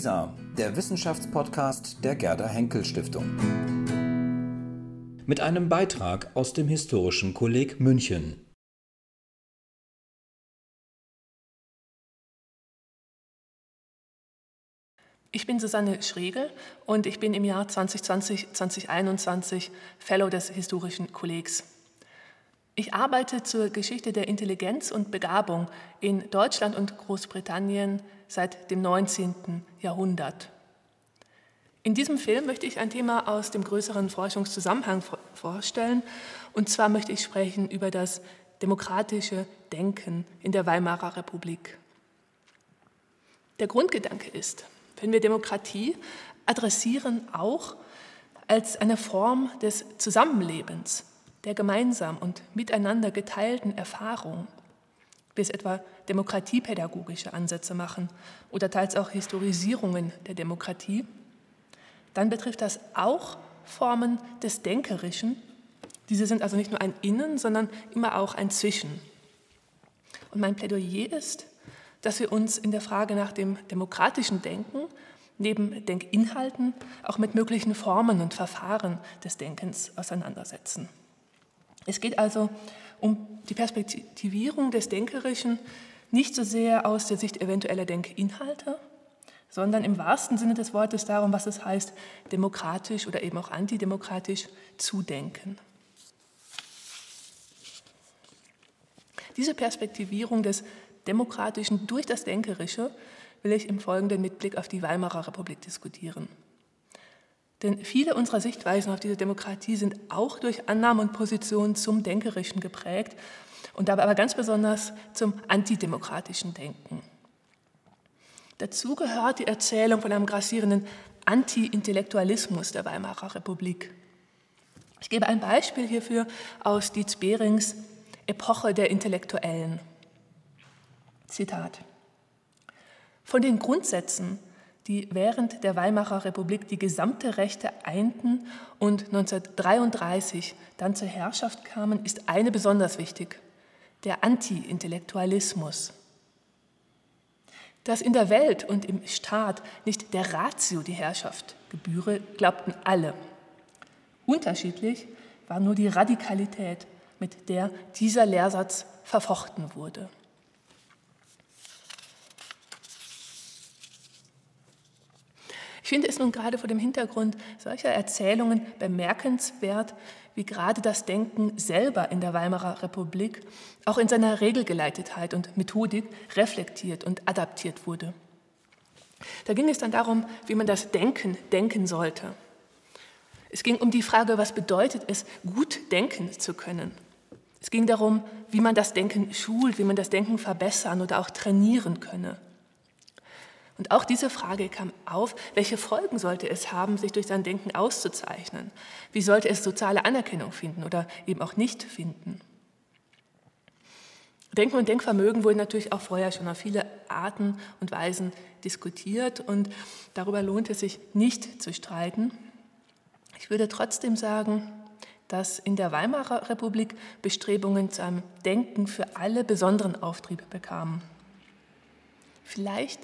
WISA, der Wissenschaftspodcast der Gerda Henkel Stiftung. Mit einem Beitrag aus dem Historischen Kolleg München. Ich bin Susanne Schregel und ich bin im Jahr 2020-2021 Fellow des Historischen Kollegs. Ich arbeite zur Geschichte der Intelligenz und Begabung in Deutschland und Großbritannien seit dem 19. Jahrhundert. In diesem Film möchte ich ein Thema aus dem größeren Forschungszusammenhang vorstellen. Und zwar möchte ich sprechen über das demokratische Denken in der Weimarer Republik. Der Grundgedanke ist, wenn wir Demokratie adressieren, auch als eine Form des Zusammenlebens, der gemeinsam und miteinander geteilten Erfahrung, wie es etwa demokratiepädagogische Ansätze machen oder teils auch Historisierungen der Demokratie, dann betrifft das auch Formen des Denkerischen. Diese sind also nicht nur ein Innen, sondern immer auch ein Zwischen. Und mein Plädoyer ist, dass wir uns in der Frage nach dem demokratischen Denken neben Denkinhalten auch mit möglichen Formen und Verfahren des Denkens auseinandersetzen. Es geht also um die Perspektivierung des Denkerischen nicht so sehr aus der Sicht eventueller Denkinhalte, sondern im wahrsten Sinne des Wortes darum, was es heißt, demokratisch oder eben auch antidemokratisch zu denken. Diese Perspektivierung des Demokratischen durch das Denkerische will ich im Folgenden mit Blick auf die Weimarer Republik diskutieren. Denn viele unserer Sichtweisen auf diese Demokratie sind auch durch Annahmen und Positionen zum Denkerischen geprägt und dabei aber ganz besonders zum antidemokratischen Denken. Dazu gehört die Erzählung von einem grassierenden Anti-Intellektualismus der Weimarer Republik. Ich gebe ein Beispiel hierfür aus Dietz Behrings Epoche der Intellektuellen. Zitat. Von den Grundsätzen, die während der Weimarer Republik die gesamte Rechte einten und 1933 dann zur Herrschaft kamen, ist eine besonders wichtig, der Anti-Intellektualismus. Dass in der Welt und im Staat nicht der Ratio die Herrschaft gebühre, glaubten alle. Unterschiedlich war nur die Radikalität, mit der dieser Lehrsatz verfochten wurde. Ich finde es nun gerade vor dem Hintergrund solcher Erzählungen bemerkenswert, wie gerade das Denken selber in der Weimarer Republik auch in seiner Regelgeleitetheit und Methodik reflektiert und adaptiert wurde. Da ging es dann darum, wie man das Denken denken sollte. Es ging um die Frage, was bedeutet es, gut denken zu können. Es ging darum, wie man das Denken schult, wie man das Denken verbessern oder auch trainieren könne. Und auch diese Frage kam auf, welche Folgen sollte es haben, sich durch sein Denken auszuzeichnen? Wie sollte es soziale Anerkennung finden oder eben auch nicht finden? Denken und Denkvermögen wurden natürlich auch vorher schon auf viele Arten und Weisen diskutiert und darüber lohnt es sich nicht zu streiten. Ich würde trotzdem sagen, dass in der Weimarer Republik Bestrebungen zu einem Denken für alle besonderen Auftrieb bekamen. Vielleicht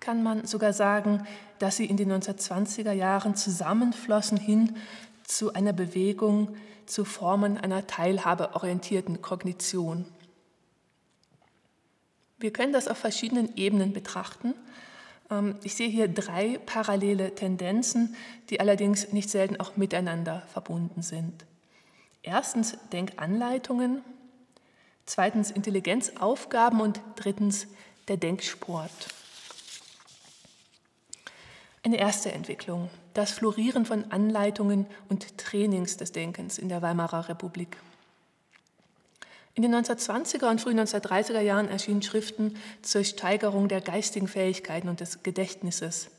kann man sogar sagen, dass sie in den 1920er Jahren zusammenflossen hin zu einer Bewegung zu Formen einer teilhabeorientierten Kognition. Wir können das auf verschiedenen Ebenen betrachten. Ähm, ich sehe hier drei parallele Tendenzen, die allerdings nicht selten auch miteinander verbunden sind. Erstens Denkanleitungen, zweitens Intelligenzaufgaben und drittens der Denksport. Eine erste Entwicklung, das Florieren von Anleitungen und Trainings des Denkens in der Weimarer Republik. In den 1920er und frühen 1930er Jahren erschienen Schriften zur Steigerung der geistigen Fähigkeiten und des Gedächtnisses.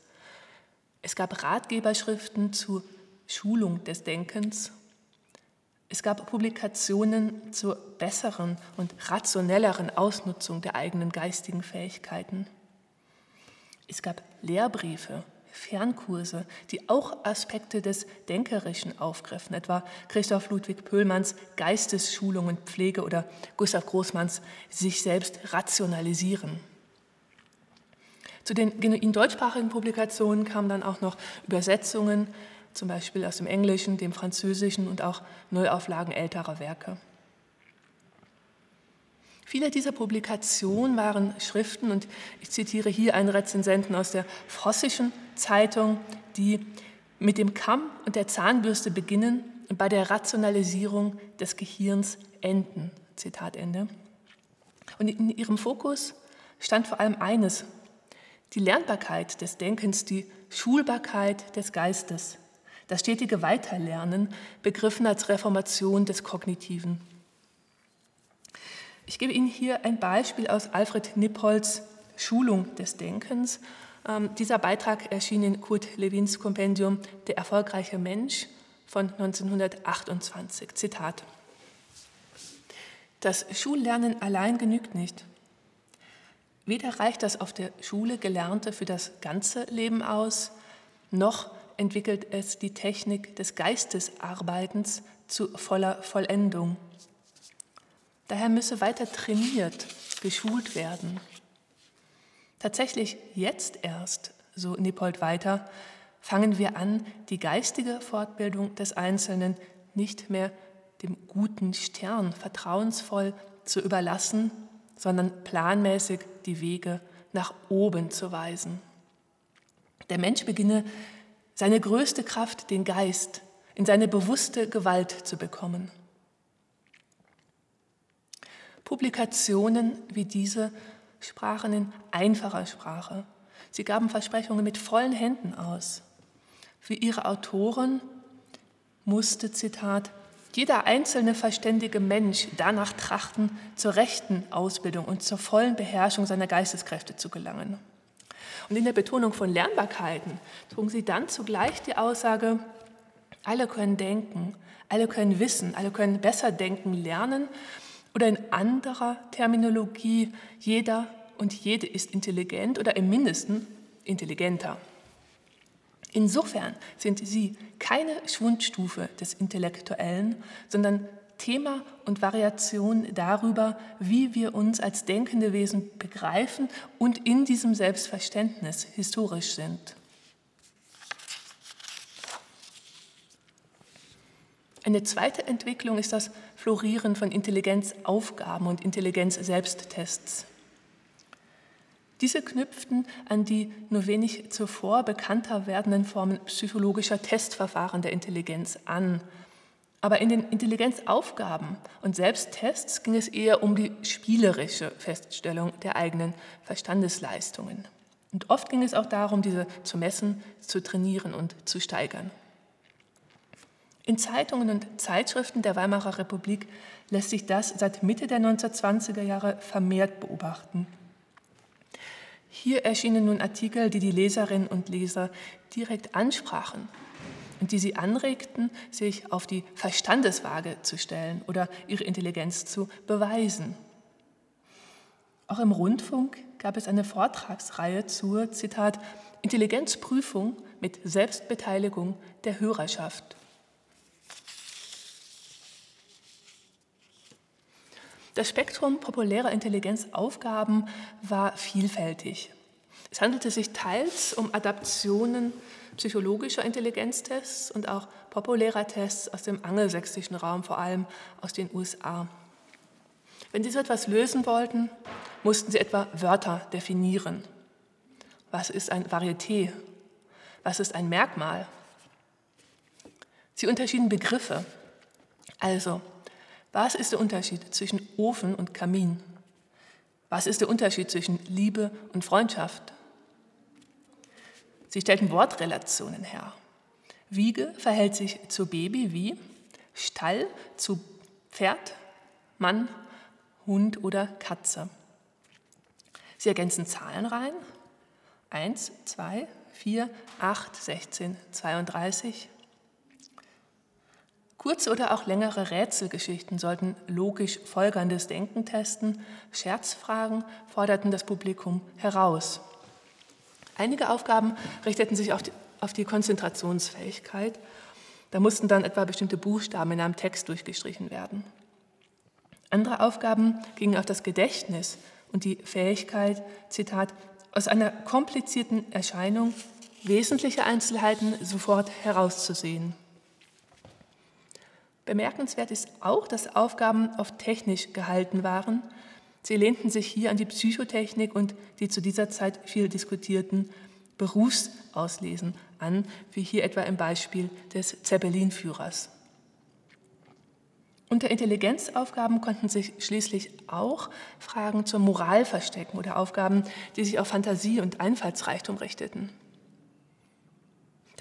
Es gab Ratgeberschriften zur Schulung des Denkens. Es gab Publikationen zur besseren und rationelleren Ausnutzung der eigenen geistigen Fähigkeiten. Es gab Lehrbriefe Fernkurse, die auch Aspekte des Denkerischen aufgriffen, etwa Christoph Ludwig Pöhlmanns Geistesschulung und Pflege oder Gustav Großmanns sich selbst rationalisieren. Zu den genuin deutschsprachigen Publikationen kamen dann auch noch Übersetzungen, zum Beispiel aus dem Englischen, dem Französischen und auch Neuauflagen älterer Werke. Viele dieser Publikationen waren Schriften, und ich zitiere hier einen Rezensenten aus der Vossischen Zeitung, die mit dem Kamm und der Zahnbürste beginnen und bei der Rationalisierung des Gehirns enden. Zitat Ende. Und in ihrem Fokus stand vor allem eines, die Lernbarkeit des Denkens, die Schulbarkeit des Geistes, das stetige Weiterlernen, begriffen als Reformation des Kognitiven. Ich gebe Ihnen hier ein Beispiel aus Alfred Nippolds Schulung des Denkens. Ähm, dieser Beitrag erschien in Kurt Lewins Kompendium Der erfolgreiche Mensch von 1928. Zitat. Das Schullernen allein genügt nicht. Weder reicht das auf der Schule Gelernte für das ganze Leben aus, noch entwickelt es die Technik des Geistesarbeitens zu voller Vollendung. Daher müsse weiter trainiert, geschult werden. Tatsächlich jetzt erst, so Nippold weiter, fangen wir an, die geistige Fortbildung des Einzelnen nicht mehr dem guten Stern vertrauensvoll zu überlassen, sondern planmäßig die Wege nach oben zu weisen. Der Mensch beginne seine größte Kraft, den Geist, in seine bewusste Gewalt zu bekommen. Publikationen wie diese sprachen in einfacher Sprache. Sie gaben Versprechungen mit vollen Händen aus. Für ihre Autoren musste, Zitat, jeder einzelne verständige Mensch danach trachten, zur rechten Ausbildung und zur vollen Beherrschung seiner Geisteskräfte zu gelangen. Und in der Betonung von Lernbarkeiten trugen sie dann zugleich die Aussage, alle können denken, alle können wissen, alle können besser denken lernen oder in anderer Terminologie, jeder und jede ist intelligent oder im mindesten intelligenter. Insofern sind sie keine Schwundstufe des Intellektuellen, sondern Thema und Variation darüber, wie wir uns als denkende Wesen begreifen und in diesem Selbstverständnis historisch sind. Eine zweite Entwicklung ist das Florieren von Intelligenzaufgaben und Intelligenz-Selbsttests. Diese knüpften an die nur wenig zuvor bekannter werdenden Formen psychologischer Testverfahren der Intelligenz an. Aber in den Intelligenzaufgaben und Selbsttests ging es eher um die spielerische Feststellung der eigenen Verstandesleistungen. Und oft ging es auch darum, diese zu messen, zu trainieren und zu steigern. In Zeitungen und Zeitschriften der Weimarer Republik lässt sich das seit Mitte der 1920er Jahre vermehrt beobachten. Hier erschienen nun Artikel, die die Leserinnen und Leser direkt ansprachen und die sie anregten, sich auf die Verstandeswaage zu stellen oder ihre Intelligenz zu beweisen. Auch im Rundfunk gab es eine Vortragsreihe zur, Zitat, Intelligenzprüfung mit Selbstbeteiligung der Hörerschaft. Das Spektrum populärer Intelligenzaufgaben war vielfältig. Es handelte sich teils um Adaptionen psychologischer Intelligenztests und auch populärer Tests aus dem angelsächsischen Raum, vor allem aus den USA. Wenn Sie so etwas lösen wollten, mussten Sie etwa Wörter definieren. Was ist ein Varieté? Was ist ein Merkmal? Sie unterschieden Begriffe. Also, was ist der Unterschied zwischen Ofen und Kamin? Was ist der Unterschied zwischen Liebe und Freundschaft? Sie stellten Wortrelationen her. Wiege verhält sich zu Baby wie Stall zu Pferd, Mann, Hund oder Katze. Sie ergänzen Zahlenreihen 1, 2, 4, 8, 16, 32, Kurze oder auch längere Rätselgeschichten sollten logisch folgerndes Denken testen. Scherzfragen forderten das Publikum heraus. Einige Aufgaben richteten sich auf die, auf die Konzentrationsfähigkeit. Da mussten dann etwa bestimmte Buchstaben in einem Text durchgestrichen werden. Andere Aufgaben gingen auf das Gedächtnis und die Fähigkeit, Zitat, aus einer komplizierten Erscheinung wesentliche Einzelheiten sofort herauszusehen. Bemerkenswert ist auch, dass Aufgaben oft technisch gehalten waren. Sie lehnten sich hier an die Psychotechnik und die zu dieser Zeit viel diskutierten Berufsauslesen an, wie hier etwa im Beispiel des Zeppelinführers. Unter Intelligenzaufgaben konnten sich schließlich auch Fragen zur Moral verstecken oder Aufgaben, die sich auf Fantasie und Einfallsreichtum richteten.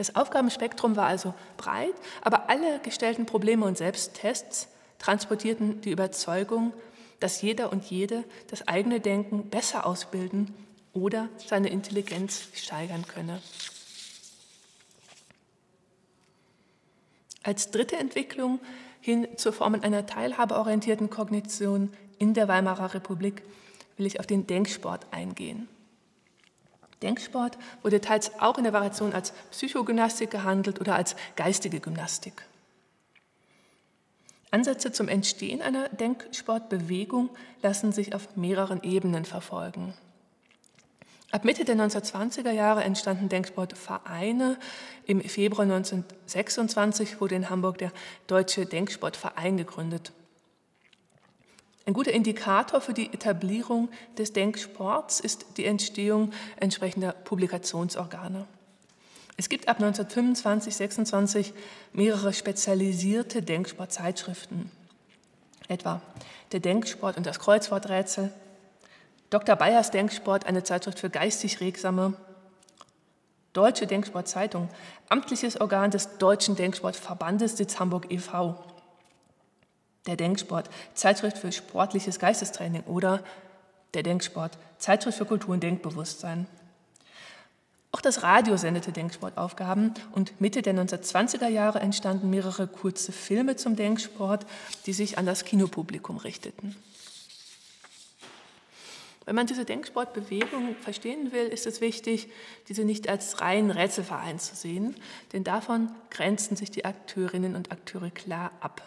Das Aufgabenspektrum war also breit, aber alle gestellten Probleme und Selbsttests transportierten die Überzeugung, dass jeder und jede das eigene Denken besser ausbilden oder seine Intelligenz steigern könne. Als dritte Entwicklung hin zur Form einer teilhabeorientierten Kognition in der Weimarer Republik will ich auf den Denksport eingehen. Denksport wurde teils auch in der Variation als Psychogymnastik gehandelt oder als geistige Gymnastik. Ansätze zum Entstehen einer Denksportbewegung lassen sich auf mehreren Ebenen verfolgen. Ab Mitte der 1920er Jahre entstanden Denksportvereine. Im Februar 1926 wurde in Hamburg der Deutsche Denksportverein gegründet. Ein guter Indikator für die Etablierung des Denksports ist die Entstehung entsprechender Publikationsorgane. Es gibt ab 1925, 26 mehrere spezialisierte Denksportzeitschriften, etwa der Denksport und das Kreuzworträtsel, Dr. Bayers Denksport, eine Zeitschrift für geistig Regsame. Deutsche Denksportzeitung, amtliches Organ des Deutschen Denksportverbandes Sitz Hamburg e.V. Der Denksport, Zeitschrift für sportliches Geistestraining oder der Denksport, Zeitschrift für Kultur und Denkbewusstsein. Auch das Radio sendete Denksportaufgaben und Mitte der 1920er Jahre entstanden mehrere kurze Filme zum Denksport, die sich an das Kinopublikum richteten. Wenn man diese Denksportbewegung verstehen will, ist es wichtig, diese nicht als reinen Rätselverein zu sehen, denn davon grenzen sich die Akteurinnen und Akteure klar ab.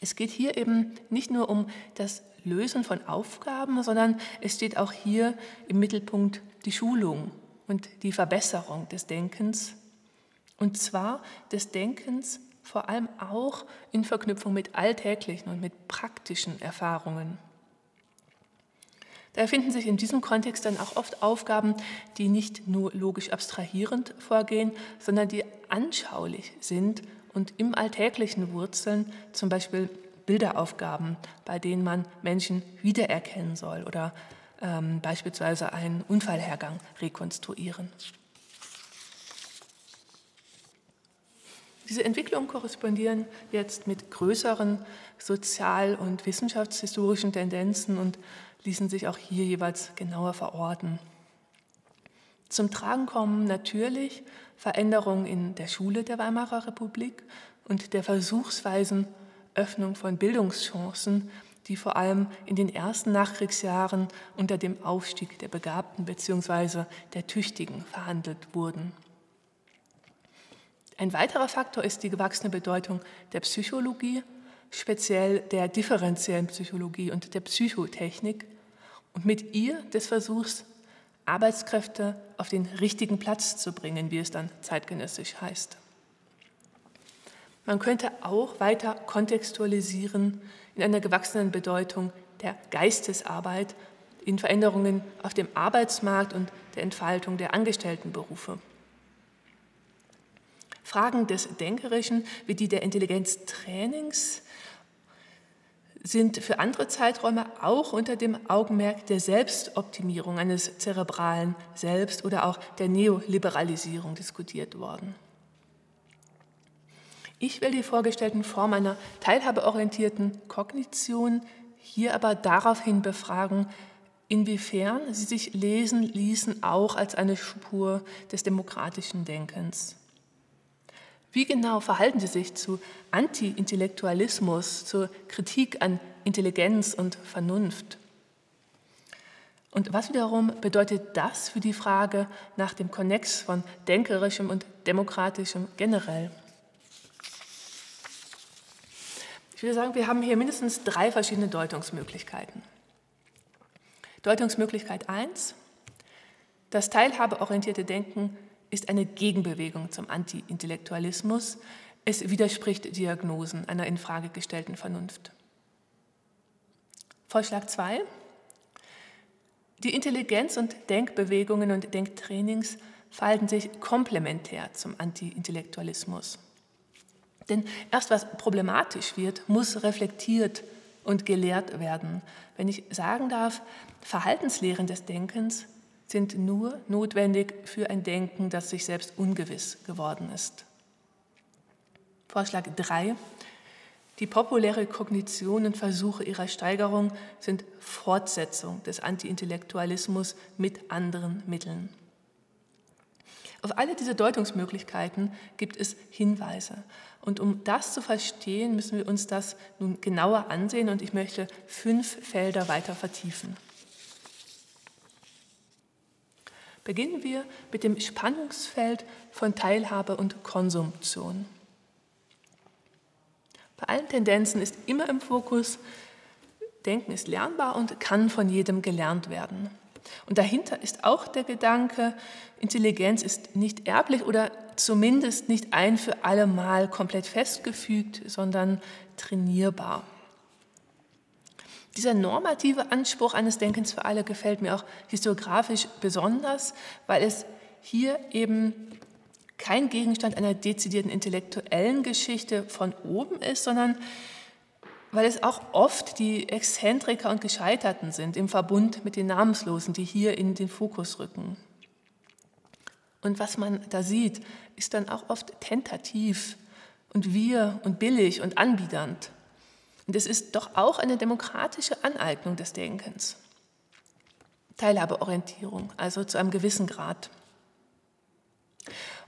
Es geht hier eben nicht nur um das Lösen von Aufgaben, sondern es steht auch hier im Mittelpunkt die Schulung und die Verbesserung des Denkens. Und zwar des Denkens vor allem auch in Verknüpfung mit alltäglichen und mit praktischen Erfahrungen. Da finden sich in diesem Kontext dann auch oft Aufgaben, die nicht nur logisch abstrahierend vorgehen, sondern die anschaulich sind und im Alltäglichen wurzeln, zum Beispiel Bilderaufgaben, bei denen man Menschen wiedererkennen soll oder ähm, beispielsweise einen Unfallhergang rekonstruieren. Diese Entwicklungen korrespondieren jetzt mit größeren sozial- und wissenschaftshistorischen Tendenzen und ließen sich auch hier jeweils genauer verorten. Zum Tragen kommen natürlich Veränderungen in der Schule der Weimarer Republik und der versuchsweisen Öffnung von Bildungschancen, die vor allem in den ersten Nachkriegsjahren unter dem Aufstieg der Begabten bzw. der Tüchtigen verhandelt wurden. Ein weiterer Faktor ist die gewachsene Bedeutung der Psychologie speziell der differenziellen Psychologie und der Psychotechnik und mit ihr des Versuchs, Arbeitskräfte auf den richtigen Platz zu bringen, wie es dann zeitgenössisch heißt. Man könnte auch weiter kontextualisieren in einer gewachsenen Bedeutung der Geistesarbeit in Veränderungen auf dem Arbeitsmarkt und der Entfaltung der Angestelltenberufe. Fragen des Denkerischen wie die der Intelligenztrainings sind für andere Zeiträume auch unter dem Augenmerk der Selbstoptimierung eines zerebralen Selbst oder auch der Neoliberalisierung diskutiert worden. Ich will die vorgestellten Formen einer teilhabeorientierten Kognition hier aber daraufhin befragen, inwiefern sie sich lesen ließen auch als eine Spur des demokratischen Denkens. Wie genau verhalten Sie sich zu Anti-Intellektualismus, zur Kritik an Intelligenz und Vernunft? Und was wiederum bedeutet das für die Frage nach dem Konnex von Denkerischem und Demokratischem generell? Ich würde sagen, wir haben hier mindestens drei verschiedene Deutungsmöglichkeiten. Deutungsmöglichkeit 1. Das teilhabeorientierte Denken ist eine Gegenbewegung zum Anti-Intellektualismus. Es widerspricht Diagnosen einer in Frage gestellten Vernunft. Vorschlag 2. Die Intelligenz- und Denkbewegungen und Denktrainings verhalten sich komplementär zum Anti-Intellektualismus. Denn erst was problematisch wird, muss reflektiert und gelehrt werden. Wenn ich sagen darf, Verhaltenslehren des Denkens sind nur notwendig für ein Denken, das sich selbst ungewiss geworden ist. Vorschlag 3. Die populäre Kognition und Versuche ihrer Steigerung sind Fortsetzung des Antiintellektualismus mit anderen Mitteln. Auf alle diese Deutungsmöglichkeiten gibt es Hinweise. Und um das zu verstehen, müssen wir uns das nun genauer ansehen und ich möchte fünf Felder weiter vertiefen. Beginnen wir mit dem Spannungsfeld von Teilhabe und Konsumption. Bei allen Tendenzen ist immer im Fokus, Denken ist lernbar und kann von jedem gelernt werden. Und dahinter ist auch der Gedanke, Intelligenz ist nicht erblich oder zumindest nicht ein für alle Mal komplett festgefügt, sondern trainierbar. Dieser normative Anspruch eines Denkens für alle gefällt mir auch historiografisch besonders, weil es hier eben kein Gegenstand einer dezidierten intellektuellen Geschichte von oben ist, sondern weil es auch oft die Exzentriker und Gescheiterten sind im Verbund mit den Namenslosen, die hier in den Fokus rücken. Und was man da sieht, ist dann auch oft tentativ und wir und billig und anbiedernd. Und es ist doch auch eine demokratische Aneignung des Denkens. Teilhabeorientierung, also zu einem gewissen Grad.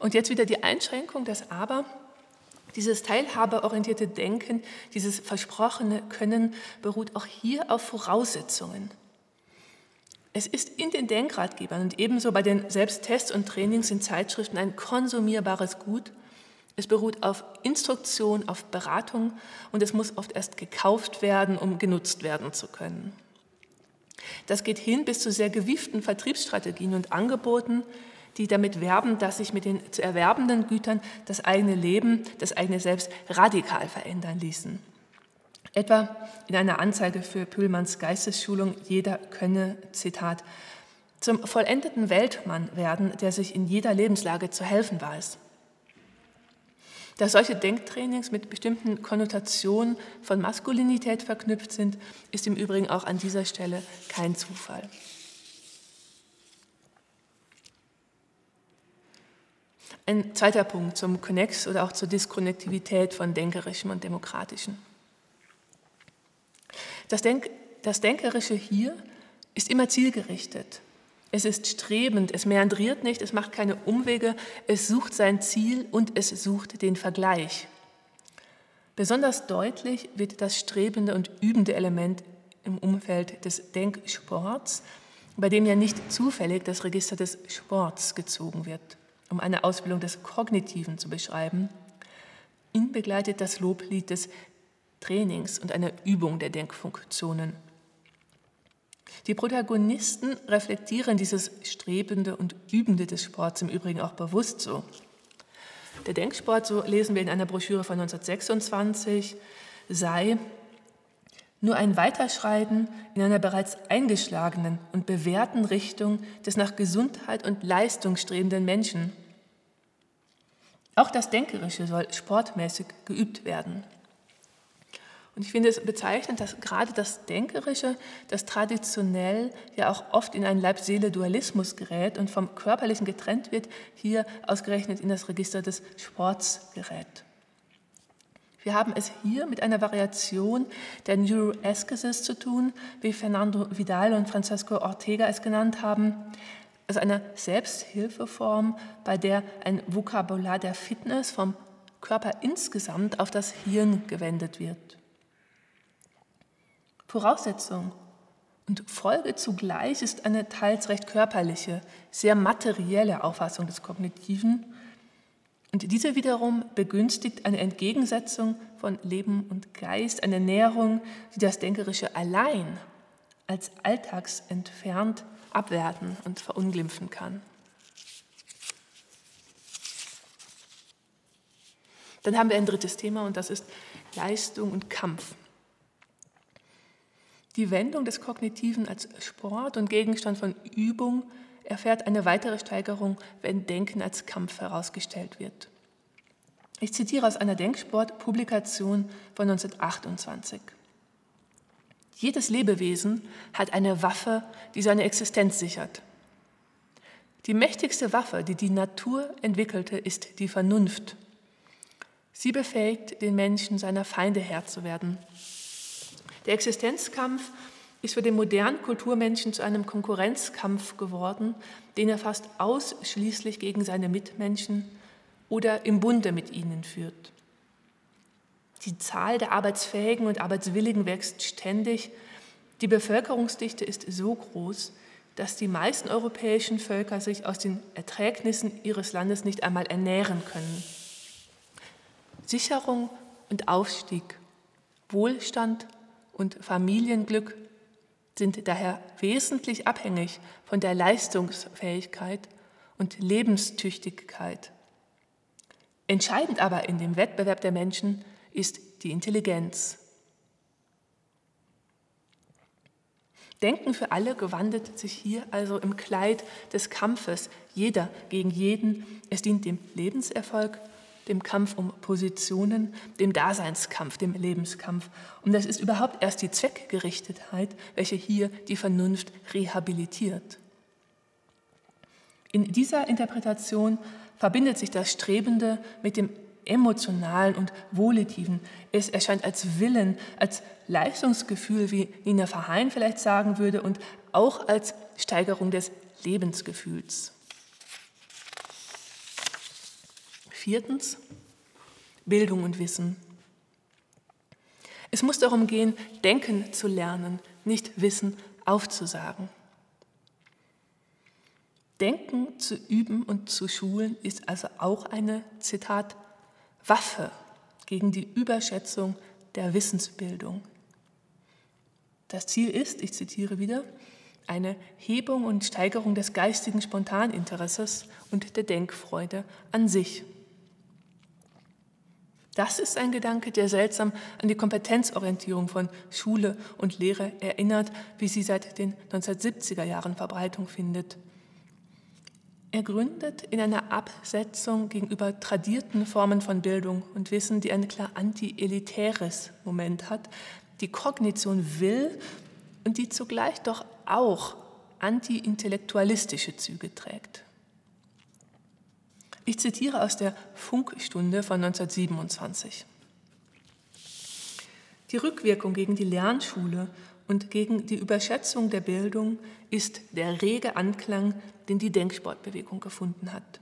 Und jetzt wieder die Einschränkung, das Aber. Dieses teilhabeorientierte Denken, dieses versprochene Können beruht auch hier auf Voraussetzungen. Es ist in den Denkratgebern und ebenso bei den Selbsttests und Trainings in Zeitschriften ein konsumierbares Gut. Es beruht auf Instruktion, auf Beratung und es muss oft erst gekauft werden, um genutzt werden zu können. Das geht hin bis zu sehr gewieften Vertriebsstrategien und Angeboten, die damit werben, dass sich mit den zu erwerbenden Gütern das eigene Leben, das eigene Selbst radikal verändern ließen. Etwa in einer Anzeige für Pühlmanns Geistesschulung, jeder könne, Zitat, zum vollendeten Weltmann werden, der sich in jeder Lebenslage zu helfen weiß. Dass solche Denktrainings mit bestimmten Konnotationen von Maskulinität verknüpft sind, ist im Übrigen auch an dieser Stelle kein Zufall. Ein zweiter Punkt zum Connex oder auch zur Diskonnektivität von Denkerischem und Demokratischem. Das, Denk das Denkerische hier ist immer zielgerichtet. Es ist strebend, es meandriert nicht, es macht keine Umwege, es sucht sein Ziel und es sucht den Vergleich. Besonders deutlich wird das strebende und übende Element im Umfeld des Denksports, bei dem ja nicht zufällig das Register des Sports gezogen wird um eine Ausbildung des Kognitiven zu beschreiben. Ihn begleitet das Loblied des Trainings und einer Übung der Denkfunktionen. Die Protagonisten reflektieren dieses Strebende und Übende des Sports im Übrigen auch bewusst so. Der Denksport, so lesen wir in einer Broschüre von 1926, sei nur ein Weiterschreiten in einer bereits eingeschlagenen und bewährten Richtung des nach Gesundheit und Leistung strebenden Menschen. Auch das Denkerische soll sportmäßig geübt werden. Und ich finde es bezeichnend, dass gerade das Denkerische, das traditionell ja auch oft in einen Leib-Seele-Dualismus gerät und vom Körperlichen getrennt wird, hier ausgerechnet in das Register des Sports gerät. Wir haben es hier mit einer Variation der Neuroesthesis zu tun, wie Fernando Vidal und Francesco Ortega es genannt haben, also eine Selbsthilfeform, bei der ein Vokabular der Fitness vom Körper insgesamt auf das Hirn gewendet wird. Voraussetzung und Folge zugleich ist eine teils recht körperliche, sehr materielle Auffassung des Kognitiven. Und diese wiederum begünstigt eine Entgegensetzung von Leben und Geist, eine Näherung, die das Denkerische allein als alltagsentfernt abwerten und verunglimpfen kann. Dann haben wir ein drittes Thema und das ist Leistung und Kampf. Die Wendung des Kognitiven als Sport und Gegenstand von Übung erfährt eine weitere Steigerung, wenn Denken als Kampf herausgestellt wird. Ich zitiere aus einer Denksport-Publikation von 1928. Jedes Lebewesen hat eine Waffe, die seine Existenz sichert. Die mächtigste Waffe, die die Natur entwickelte, ist die Vernunft. Sie befähigt den Menschen, seiner Feinde Herr zu werden. Der Existenzkampf ist für den modernen Kulturmenschen zu einem Konkurrenzkampf geworden, den er fast ausschließlich gegen seine Mitmenschen oder im Bunde mit ihnen führt. Die Zahl der Arbeitsfähigen und Arbeitswilligen wächst ständig. Die Bevölkerungsdichte ist so groß, dass die meisten europäischen Völker sich aus den Erträgnissen ihres Landes nicht einmal ernähren können. Sicherung und Aufstieg, Wohlstand und Familienglück sind daher wesentlich abhängig von der Leistungsfähigkeit und Lebenstüchtigkeit Entscheidend aber in dem Wettbewerb der Menschen ist die Intelligenz. Denken für alle gewandelt sich hier also im Kleid des Kampfes, jeder gegen jeden. Es dient dem Lebenserfolg, dem Kampf um Positionen, dem Daseinskampf, dem Lebenskampf. Und das ist überhaupt erst die Zweckgerichtetheit, welche hier die Vernunft rehabilitiert. In dieser Interpretation verbindet sich das Strebende mit dem emotionalen und volitiven. Es erscheint als Willen, als Leistungsgefühl, wie Nina Verheyen vielleicht sagen würde, und auch als Steigerung des Lebensgefühls. Viertens, Bildung und Wissen. Es muss darum gehen, denken zu lernen, nicht Wissen aufzusagen. Denken zu üben und zu schulen ist also auch eine, Zitat, Waffe gegen die Überschätzung der Wissensbildung. Das Ziel ist, ich zitiere wieder, eine Hebung und Steigerung des geistigen Spontaninteresses und der Denkfreude an sich. Das ist ein Gedanke, der seltsam an die Kompetenzorientierung von Schule und Lehre erinnert, wie sie seit den 1970er Jahren Verbreitung findet. Er gründet in einer Absetzung gegenüber tradierten Formen von Bildung und Wissen, die ein klar anti-elitäres Moment hat, die Kognition will und die zugleich doch auch anti-intellektualistische Züge trägt. Ich zitiere aus der Funkstunde von 1927. Die Rückwirkung gegen die Lernschule und gegen die Überschätzung der Bildung ist der rege Anklang, den die Denksportbewegung gefunden hat.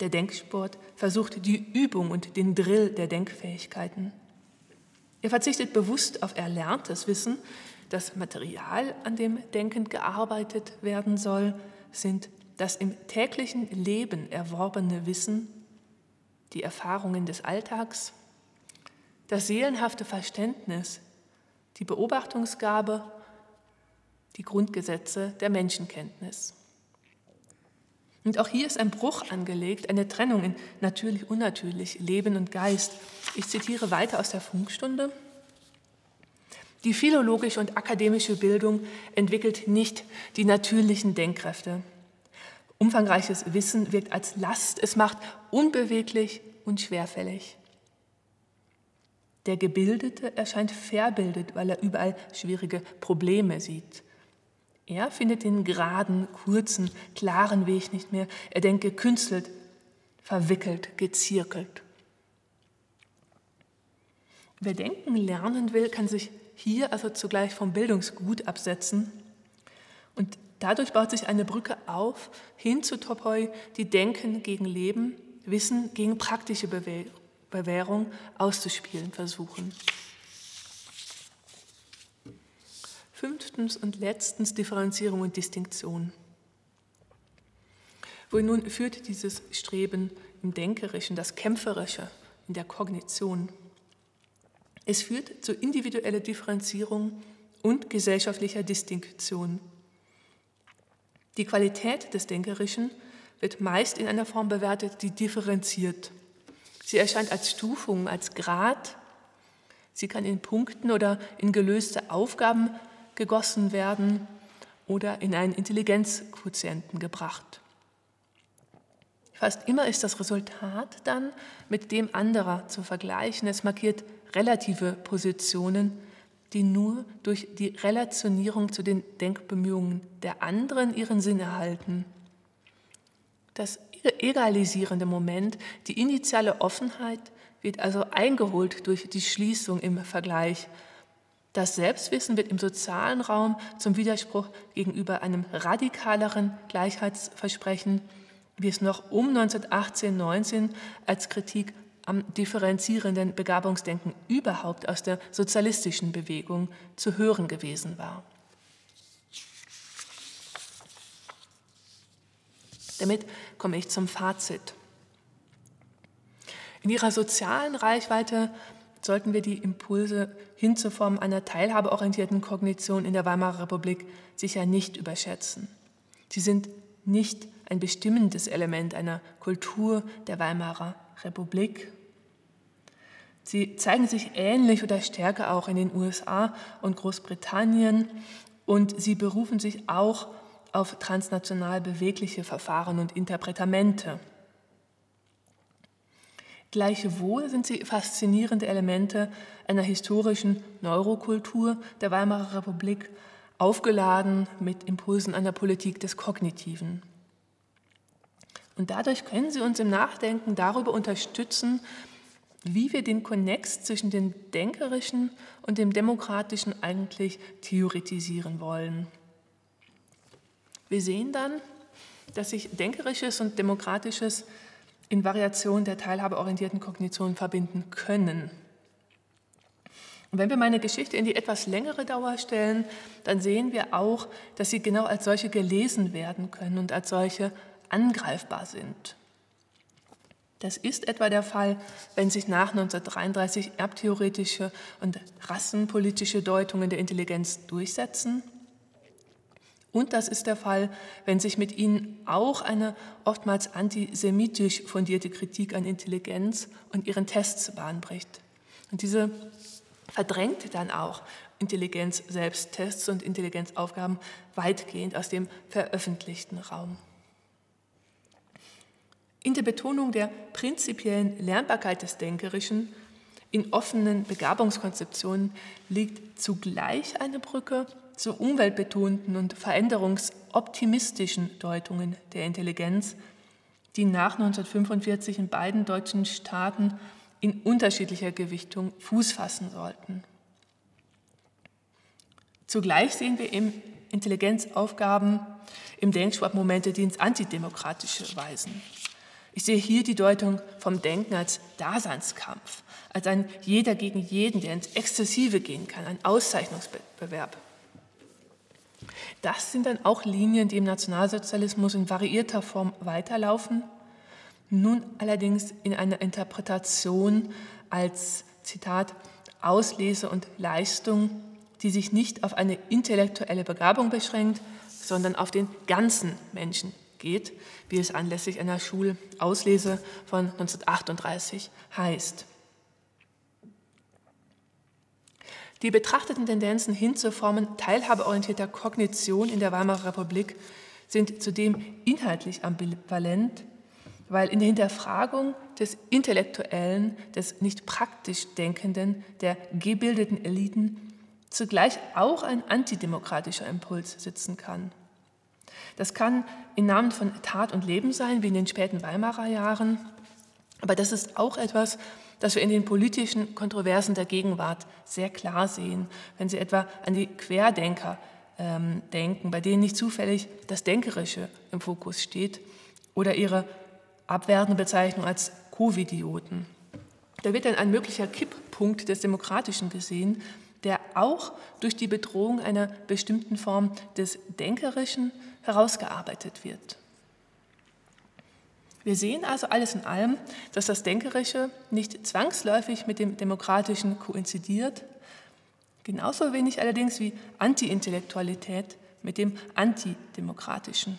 Der Denksport versucht die Übung und den Drill der Denkfähigkeiten. Er verzichtet bewusst auf erlerntes Wissen. Das Material, an dem denkend gearbeitet werden soll, sind das im täglichen Leben erworbene Wissen, die Erfahrungen des Alltags, das seelenhafte Verständnis die Beobachtungsgabe, die Grundgesetze der Menschenkenntnis. Und auch hier ist ein Bruch angelegt, eine Trennung in natürlich, unnatürlich, Leben und Geist. Ich zitiere weiter aus der Funkstunde. Die philologische und akademische Bildung entwickelt nicht die natürlichen Denkkräfte. Umfangreiches Wissen wirkt als Last, es macht unbeweglich und schwerfällig. Der Gebildete erscheint verbildet, weil er überall schwierige Probleme sieht. Er findet den geraden, kurzen, klaren Weg nicht mehr. Er denkt gekünstelt, verwickelt, gezirkelt. Wer denken lernen will, kann sich hier also zugleich vom Bildungsgut absetzen. Und dadurch baut sich eine Brücke auf hin zu Topoi, die Denken gegen Leben, Wissen gegen praktische Bewährung auszuspielen versuchen. Fünftens und letztens Differenzierung und Distinktion. Wohin nun führt dieses Streben im Denkerischen, das Kämpferische, in der Kognition? Es führt zu individueller Differenzierung und gesellschaftlicher Distinktion. Die Qualität des Denkerischen wird meist in einer Form bewertet, die differenziert. Sie erscheint als Stufung, als Grad. Sie kann in Punkten oder in gelöste Aufgaben gegossen werden oder in einen Intelligenzquotienten gebracht. Fast immer ist das Resultat dann mit dem anderer zu vergleichen. Es markiert relative Positionen, die nur durch die Relationierung zu den Denkbemühungen der anderen ihren Sinn erhalten. Das egalisierende Moment, die initiale Offenheit, wird also eingeholt durch die Schließung im Vergleich. Das Selbstwissen wird im sozialen Raum zum Widerspruch gegenüber einem radikaleren Gleichheitsversprechen, wie es noch um 1918-19 als Kritik am differenzierenden Begabungsdenken überhaupt aus der sozialistischen Bewegung zu hören gewesen war. Damit komme ich zum Fazit. In ihrer sozialen Reichweite sollten wir die Impulse hin zur Form einer teilhabeorientierten Kognition in der Weimarer Republik sicher nicht überschätzen. Sie sind nicht ein bestimmendes Element einer Kultur der Weimarer Republik. Sie zeigen sich ähnlich oder stärker auch in den USA und Großbritannien und sie berufen sich auch auf transnational bewegliche Verfahren und Interpretamente. Gleichwohl sind sie faszinierende Elemente einer historischen Neurokultur der Weimarer Republik, aufgeladen mit Impulsen einer Politik des Kognitiven. Und dadurch können sie uns im Nachdenken darüber unterstützen, wie wir den Konnex zwischen dem Denkerischen und dem Demokratischen eigentlich theoretisieren wollen. Wir sehen dann, dass sich Denkerisches und Demokratisches in Variation der teilhabeorientierten Kognition verbinden können. Und wenn wir meine Geschichte in die etwas längere Dauer stellen, dann sehen wir auch, dass sie genau als solche gelesen werden können und als solche angreifbar sind. Das ist etwa der Fall, wenn sich nach 1933 erbtheoretische und rassenpolitische Deutungen der Intelligenz durchsetzen. Und das ist der Fall, wenn sich mit ihnen auch eine oftmals antisemitisch fundierte Kritik an Intelligenz und ihren Tests bahnbricht. Und diese verdrängt dann auch Intelligenz-Selbsttests und Intelligenzaufgaben weitgehend aus dem veröffentlichten Raum. In der Betonung der prinzipiellen Lernbarkeit des Denkerischen in offenen Begabungskonzeptionen liegt zugleich eine Brücke zu umweltbetonten und veränderungsoptimistischen Deutungen der Intelligenz, die nach 1945 in beiden deutschen Staaten in unterschiedlicher Gewichtung Fuß fassen sollten. Zugleich sehen wir im Intelligenzaufgaben im Denkschwab Momente, die ins Antidemokratische weisen. Ich sehe hier die Deutung vom Denken als Daseinskampf, als ein jeder gegen jeden, der ins Exzessive gehen kann, ein Auszeichnungsbewerb. Das sind dann auch Linien, die im Nationalsozialismus in variierter Form weiterlaufen, nun allerdings in einer Interpretation als Zitat Auslese und Leistung, die sich nicht auf eine intellektuelle Begabung beschränkt, sondern auf den ganzen Menschen geht, wie es anlässlich einer Schulauslese von 1938 heißt. Die betrachteten Tendenzen hin zur Formen teilhabeorientierter Kognition in der Weimarer Republik sind zudem inhaltlich ambivalent, weil in der Hinterfragung des Intellektuellen, des nicht praktisch Denkenden, der gebildeten Eliten zugleich auch ein antidemokratischer Impuls sitzen kann. Das kann im Namen von Tat und Leben sein, wie in den späten Weimarer Jahren. Aber das ist auch etwas, das wir in den politischen Kontroversen der Gegenwart sehr klar sehen, wenn Sie etwa an die Querdenker ähm, denken, bei denen nicht zufällig das Denkerische im Fokus steht oder ihre abwertende Bezeichnung als Covidioten. Da wird dann ein möglicher Kipppunkt des Demokratischen gesehen, der auch durch die Bedrohung einer bestimmten Form des Denkerischen herausgearbeitet wird. Wir sehen also alles in allem, dass das Denkerische nicht zwangsläufig mit dem Demokratischen koinzidiert, genauso wenig allerdings wie Antiintellektualität mit dem Antidemokratischen.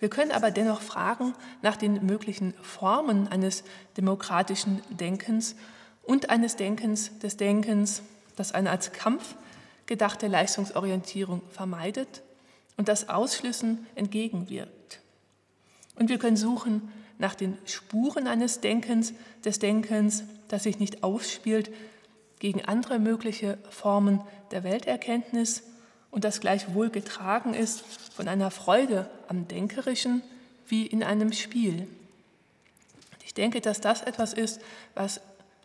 Wir können aber dennoch fragen nach den möglichen Formen eines demokratischen Denkens und eines Denkens des Denkens, das eine als Kampf gedachte Leistungsorientierung vermeidet und das Ausschlüssen entgegenwirkt. Und wir können suchen nach den Spuren eines Denkens, des Denkens, das sich nicht ausspielt gegen andere mögliche Formen der Welterkenntnis und das gleichwohl getragen ist von einer Freude am Denkerischen wie in einem Spiel. Ich denke, dass das etwas ist, was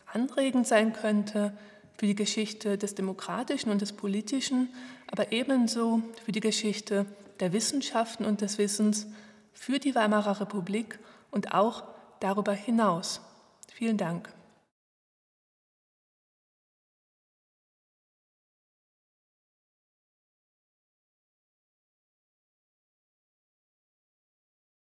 anregend sein könnte für die Geschichte des Demokratischen und des Politischen, aber ebenso für die Geschichte der Wissenschaften und des Wissens, für die Weimarer Republik und auch darüber hinaus. Vielen Dank.